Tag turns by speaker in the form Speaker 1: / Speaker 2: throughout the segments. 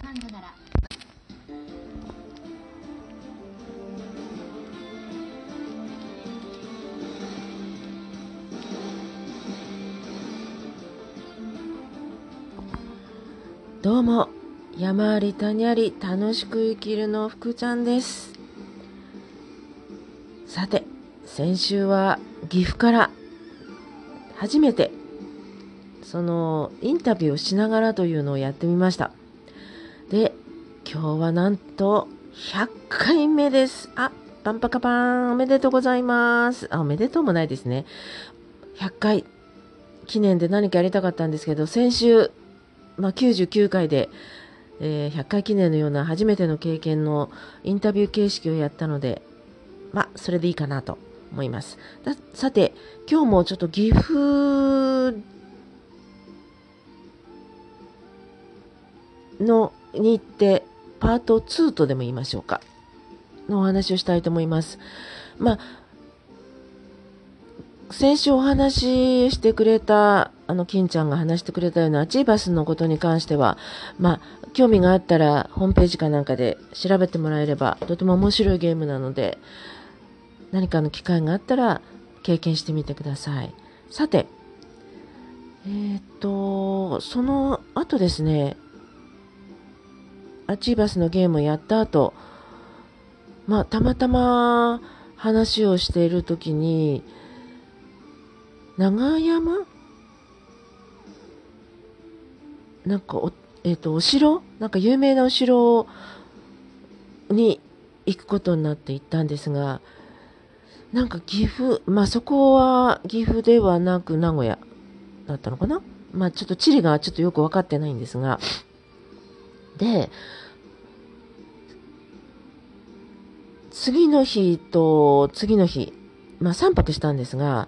Speaker 1: ファンドなら
Speaker 2: どうも山あり谷あり楽しく生きるの福ちゃんです。さて先週は岐阜から初めてそのインタビューをしながらというのをやってみました。で今日はなんと100回目です。あパンパカパーンおめでとうございます。あおめでとうもないですね。100回記念で何かやりたかったんですけど先週まあ、99回で、えー、100回記念のような初めての経験のインタビュー形式をやったので、まあ、それでいいかなと思います。さて、今日もちょっと岐阜のに行って、パート2とでも言いましょうか。のお話をしたいと思います。まあ、先週お話ししてくれた、あの、金ちゃんが話してくれたようなアチーバスのことに関しては、まあ、興味があったら、ホームページかなんかで調べてもらえれば、とても面白いゲームなので、何かの機会があったら、経験してみてください。さて、えー、っと、その後ですね、アチーバスのゲームをやった後、まあ、たまたま話をしている時に、長山？なんかお、えっ、ー、と、お城？なんか有名なお城に行くことになって行ったんですが、なんか岐阜、まあそこは岐阜ではなく名古屋だったのかな？まあちょっと地理がちょっとよく分かってないんですが、で、次の日と次の日、まあ3泊したんですが、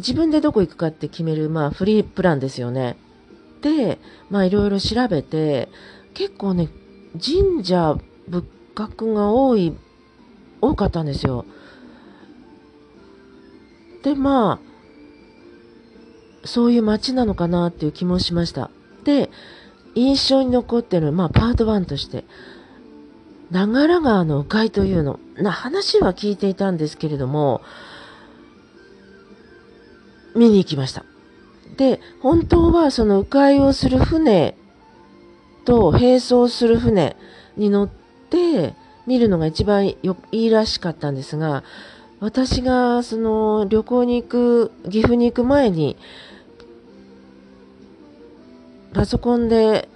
Speaker 2: 自分でどこ行くかって決める、まあ、フリープランですよね。で、まあ、いろいろ調べて、結構ね、神社仏閣が多い、多かったんですよ。で、まあ、そういう街なのかなっていう気もしました。で、印象に残ってる、まあ、パート1として、長良川の鵜飼というの、な話は聞いていたんですけれども、見に行きました。で、本当はその迂回をする船と並走する船に乗って見るのが一番よいいらしかったんですが、私がその旅行に行く、岐阜に行く前に、パソコンで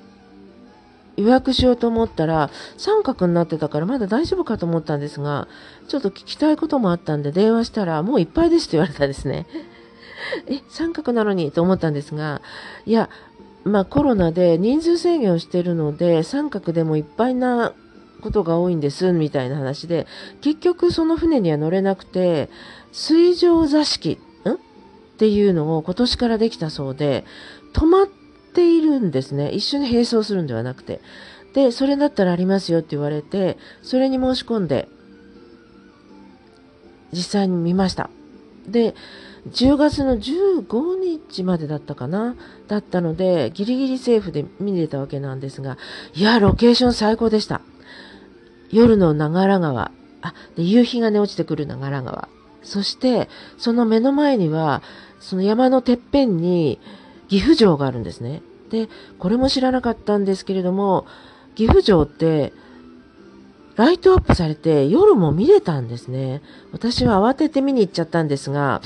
Speaker 2: 予約しようと思ったら三角になってたからまだ大丈夫かと思ったんですが、ちょっと聞きたいこともあったんで電話したらもういっぱいですと言われたんですね。え、三角なのにと思ったんですが、いや、まあコロナで人数制限をしてるので、三角でもいっぱいなことが多いんです、みたいな話で、結局その船には乗れなくて、水上座敷、ん？っていうのを今年からできたそうで、止まってているんですね。一緒に並走するんではなくて。で、それだったらありますよって言われて、それに申し込んで、実際に見ました。で、10月の15日までだったかなだったので、ギリギリセーフで見れたわけなんですが、いや、ロケーション最高でした。夜の長良川。あ、で、夕日がね、落ちてくる長良川。そして、その目の前には、その山のてっぺんに岐阜城があるんですね。で、これも知らなかったんですけれども、岐阜城って、ライトアップされて夜も見れたんですね。私は慌てて見に行っちゃったんですが、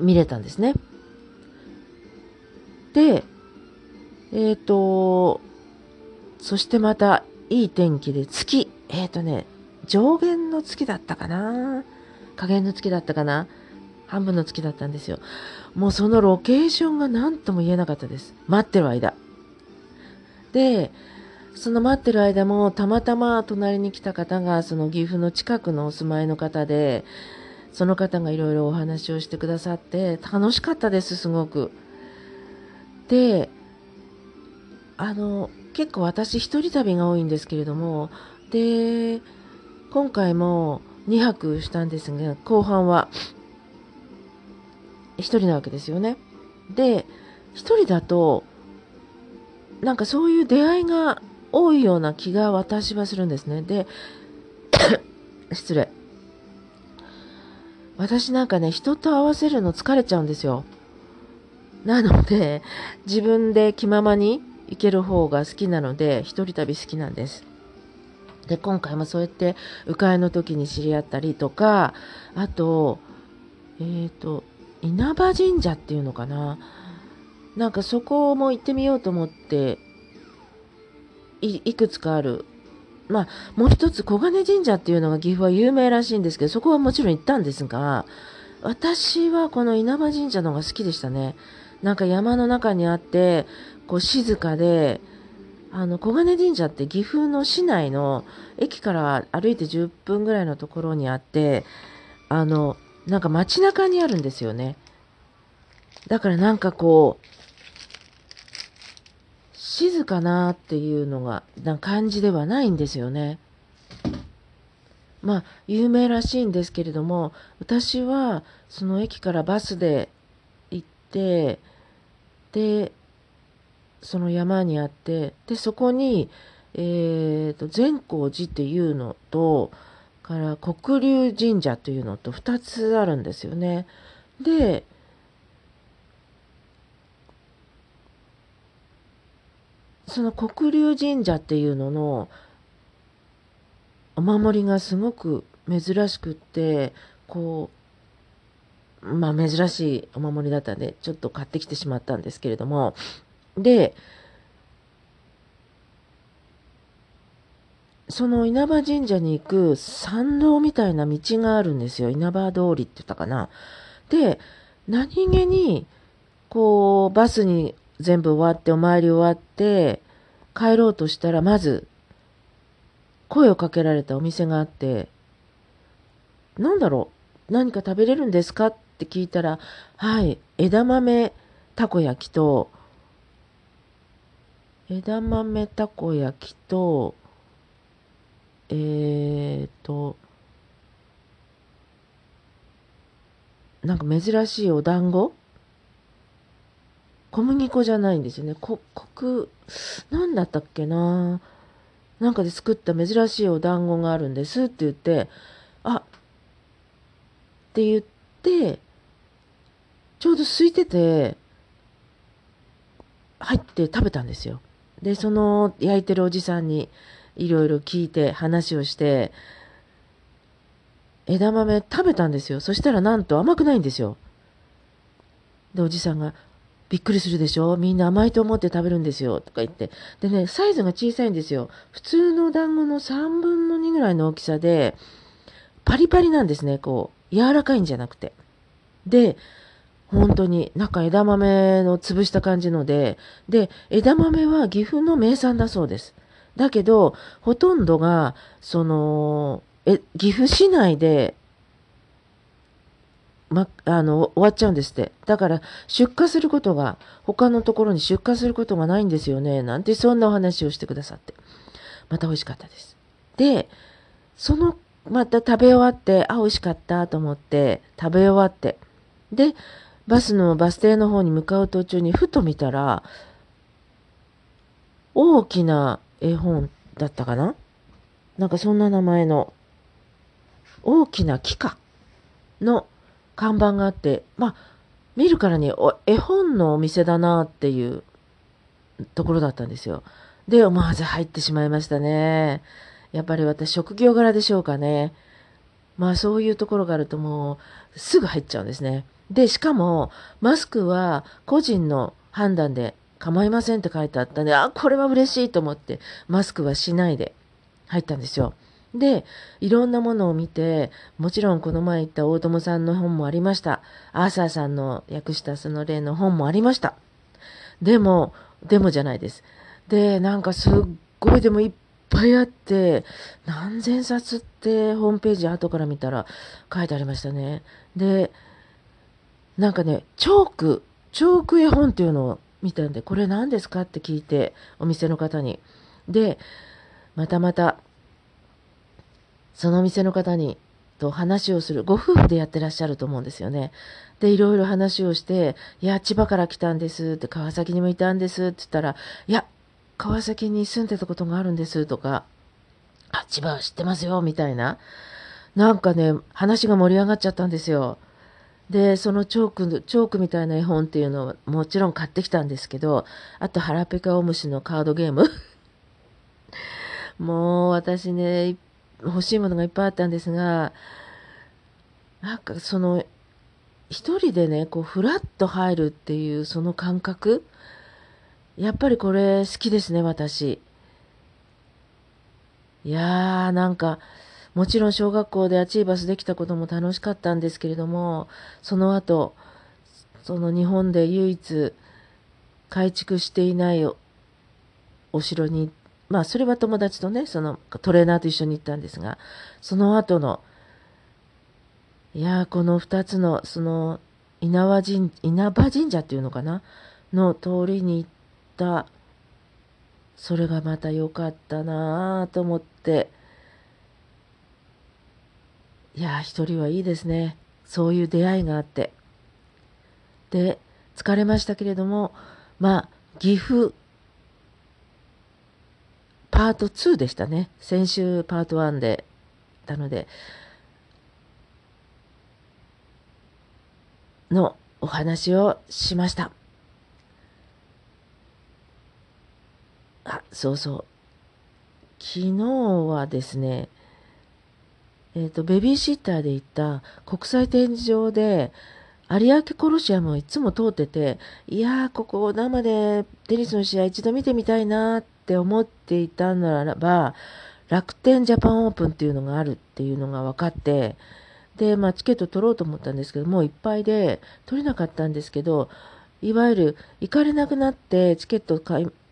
Speaker 2: 見れたんですね。で、えっ、ー、と、そしてまたいい天気で月、えっ、ー、とね、上限の月だったかな？加減の月だったかな？半分の月だったんですよ。もうそのロケーションが何とも言えなかったです。待ってる間。で、その待ってる間もたまたま隣に来た方がその岐阜の近くのお住まいの方で、その方がいろいろお話をしてくださって楽しかったですすごく。であの結構私一人旅が多いんですけれどもで今回も2泊したんですが後半は1人なわけですよね。で1人だとなんかそういう出会いが多いような気が私はするんですね。で、失礼。私なんかね、人と合わせるの疲れちゃうんですよ。なので、自分で気ままに行ける方が好きなので、一人旅好きなんです。で、今回もそうやって迂回の時に知り合ったりとか、あと、えっ、ー、と、稲葉神社っていうのかな？なんかそこも行ってみようと思ってい、くつかある。まあ、もう一つ小金神社っていうのが岐阜は有名らしいんですけど、そこはもちろん行ったんですが、私はこの稲葉神社の方が好きでしたね。なんか山の中にあって、こう静かで、あの、小金神社って岐阜の市内の駅から歩いて10分ぐらいのところにあって、あの、なんか街中にあるんですよね。だからなんかこう、静かなっていうのが、な感じではないんですよね。まあ、有名らしいんですけれども、私はその駅からバスで行って、で、その山にあって、で、そこに、えーと、善光寺っていうのと、から黒龍神社というのと2つあるんですよね。で、その黒龍神社っていうののお守りがすごく珍しくってこうまあ珍しいお守りだったんでちょっと買ってきてしまったんですけれどもでその稲葉神社に行く参道みたいな道があるんですよ。稲葉通りって言ったかな。で何気にこうバスに全部終わってお参り終わって帰ろうとしたらまず声をかけられたお店があってなんだろう何か食べれるんですかって聞いたらはい枝豆たこ焼きと枝豆たこ焼きとえーとなんか珍しいお団子？小麦粉じゃないんですよね。こ、コク、なんだったっけな？なんかで作った珍しいお団子があるんですって言って、あ、って言って、ちょうど空いてて、入って食べたんですよ。で、その焼いてるおじさんにいろいろ聞いて話をして、枝豆食べたんですよ。そしたらなんと甘くないんですよ。で、おじさんが、びっくりするでしょ？みんな甘いと思って食べるんですよ。とか言って。でね、サイズが小さいんですよ。普通の団子の3分の2ぐらいの大きさで、パリパリなんですね。こう、柔らかいんじゃなくて。で、本当に、なんか枝豆の潰した感じので、で、枝豆は岐阜の名産だそうです。だけど、ほとんどが、その、え、岐阜市内でま、あの、終わっちゃうんですって。だから、出荷することが、他のところに出荷することがないんですよね。なんて、そんなお話をしてくださって。また美味しかったです。で、その、また食べ終わって、あ、美味しかったと思って、食べ終わって。で、バスのバス停の方に向かう途中にふと見たら、大きな絵本だったかな？なんかそんな名前の、大きな木かの看板があって、まあ、見るからに絵本のお店だなっていうところだったんですよ。で、思わず入ってしまいましたね。やっぱり私、職業柄でしょうかね。まあ、そういうところがあるともう、すぐ入っちゃうんですね。で、しかも、マスクは個人の判断で構いませんって書いてあったんで、あ、これは嬉しいと思って、マスクはしないで入ったんですよ。で、いろんなものを見て、もちろんこの前言った大友さんの本もありました。アーサーさんの訳したその例の本もありました。でも、でもじゃないです。で、なんかすっごいでもいっぱいあって、何千冊ってホームページ後から見たら書いてありましたね。で、なんかね、チョーク、チョーク絵本っていうのを見たんで、これ何ですか？って聞いて、お店の方に。で、またまたそのお店の方にと話をする、ご夫婦でやってらっしゃると思うんですよね。で、いろいろ話をして、いや、千葉から来たんですって、川崎にもいたんですって言ったら、いや、川崎に住んでたことがあるんですとか、あ、千葉知ってますよ、みたいな。なんかね、話が盛り上がっちゃったんですよ。で、そのチョーク、チョークみたいな絵本っていうのはもちろん買ってきたんですけど、あと腹ペカオムシのカードゲーム。もう私ね、欲しいものがいっぱいあったんですが、なんかその、一人でね、こう、ふらっと入るっていうその感覚、やっぱりこれ好きですね、私。いやー、なんか、もちろん小学校でアチーバスできたことも楽しかったんですけれども、その後、その日本で唯一改築していないお城に、まあそれは友達とね、そのトレーナーと一緒に行ったんですが、その後の、いやこの二つの、その、稲葉神、稲葉神社っていうのかな？の通りに行った、それがまた良かったなぁと思って、いや一人はいいですね。そういう出会いがあって。で、疲れましたけれども、まあ、岐阜、パート2でしたね。先週パート1で、たので、のお話をしました。あ、そうそう。昨日はですね、えっ、ー、と、ベビーシッターで行った国際展示場で、有明コロシアムをいつも通ってて、いやー、ここ生でテニスの試合一度見てみたいなって思っていたならば、楽天ジャパンオープンっていうのがあるっていうのが分かって、で、まあ、チケット取ろうと思ったんですけど、もういっぱいで取れなかったんですけど、いわゆる行かれなくなってチケット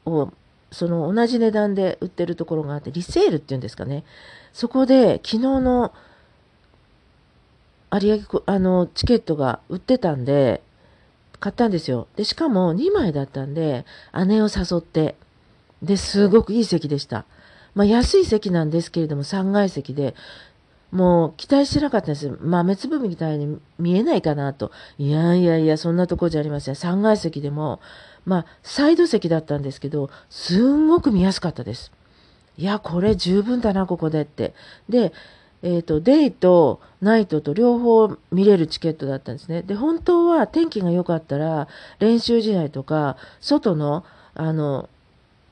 Speaker 2: をその同じ値段で売ってるところがあって、リセールっていうんですかね。そこで昨日の有明、あの、チケットが売ってたんで、買ったんですよ。で、しかも2枚だったんで、姉を誘って、で、すごくいい席でした。まあ、安い席なんですけれども、3階席で、もう期待してなかったんです。豆粒みたいに見えないかなと。いやいやいや、そんなとこじゃありません。3階席でも、まあ、サイド席だったんですけど、すんごく見やすかったです。いや、これ十分だな、ここでって。で、えっ、ー、と、デイとナイトと両方見れるチケットだったんですね。で、本当は天気が良かったら、練習試合とか、外の、あの、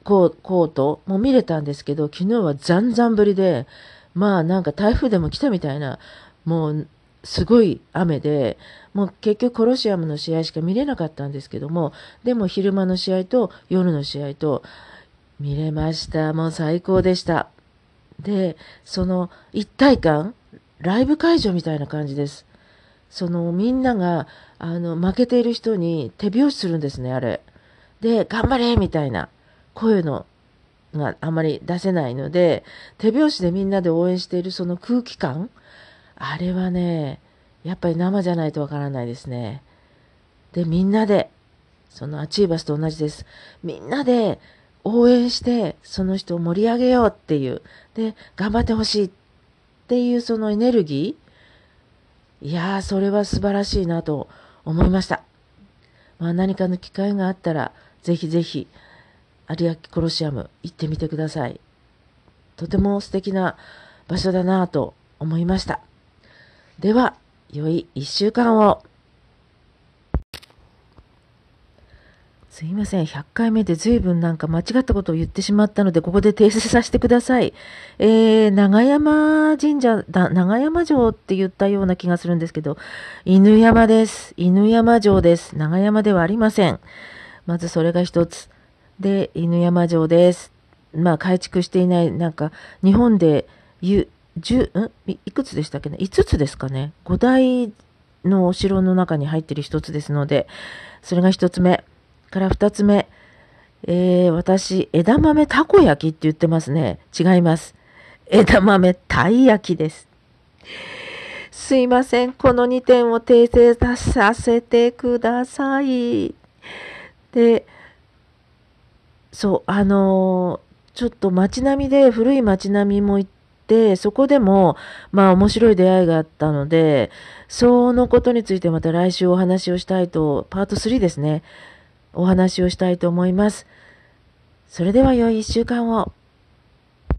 Speaker 2: コートも見れたんですけど、昨日はざんざんぶりで、まあなんか台風でも来たみたいな、もうすごい雨で、もう結局コロシアムの試合しか見れなかったんですけども、でも昼間の試合と夜の試合と見れました。もう最高でした。で、その一体感、ライブ会場みたいな感じです。そのみんなが、あの、負けている人に手拍子するんですね、あれ。で、頑張れみたいな声のがあまり出せないので、手拍子でみんなで応援しているその空気感、あれはね、やっぱり生じゃないとわからないですね。で、みんなで、そのアチーバスと同じです。みんなで応援して、その人を盛り上げようっていう。で、頑張ってほしいっていうそのエネルギー。いやー、それは素晴らしいなと思いました。まあ何かの機会があったら、ぜひぜひ、有明コロシアム行ってみてください。とても素敵な場所だなと思いました。では、良い一週間を。すいません。100回目で随分なんか間違ったことを言ってしまったので、ここで訂正させてください。えー、長山神社だ、長山城って言ったような気がするんですけど、犬山です。犬山城です。長山ではありません。まずそれが一つ。で、犬山城です。まあ、改築していない、なんか、日本で、ゆ、十、ん？いくつでしたっけね ?5 つですかね ?5 大のお城の中に入っている一つですので、それが一つ目。から二つ目。えー、私、枝豆たこ焼きって言ってますね。違います。枝豆たい焼きです。すいません。この2点を訂正させてください。で、そう、あのー、ちょっと街並みで古い街並みも行って、そこでも、まあ面白い出会いがあったので、そのことについてまた来週お話をしたいと、パート3ですね、お話をしたいと思います。それでは良い一週間を。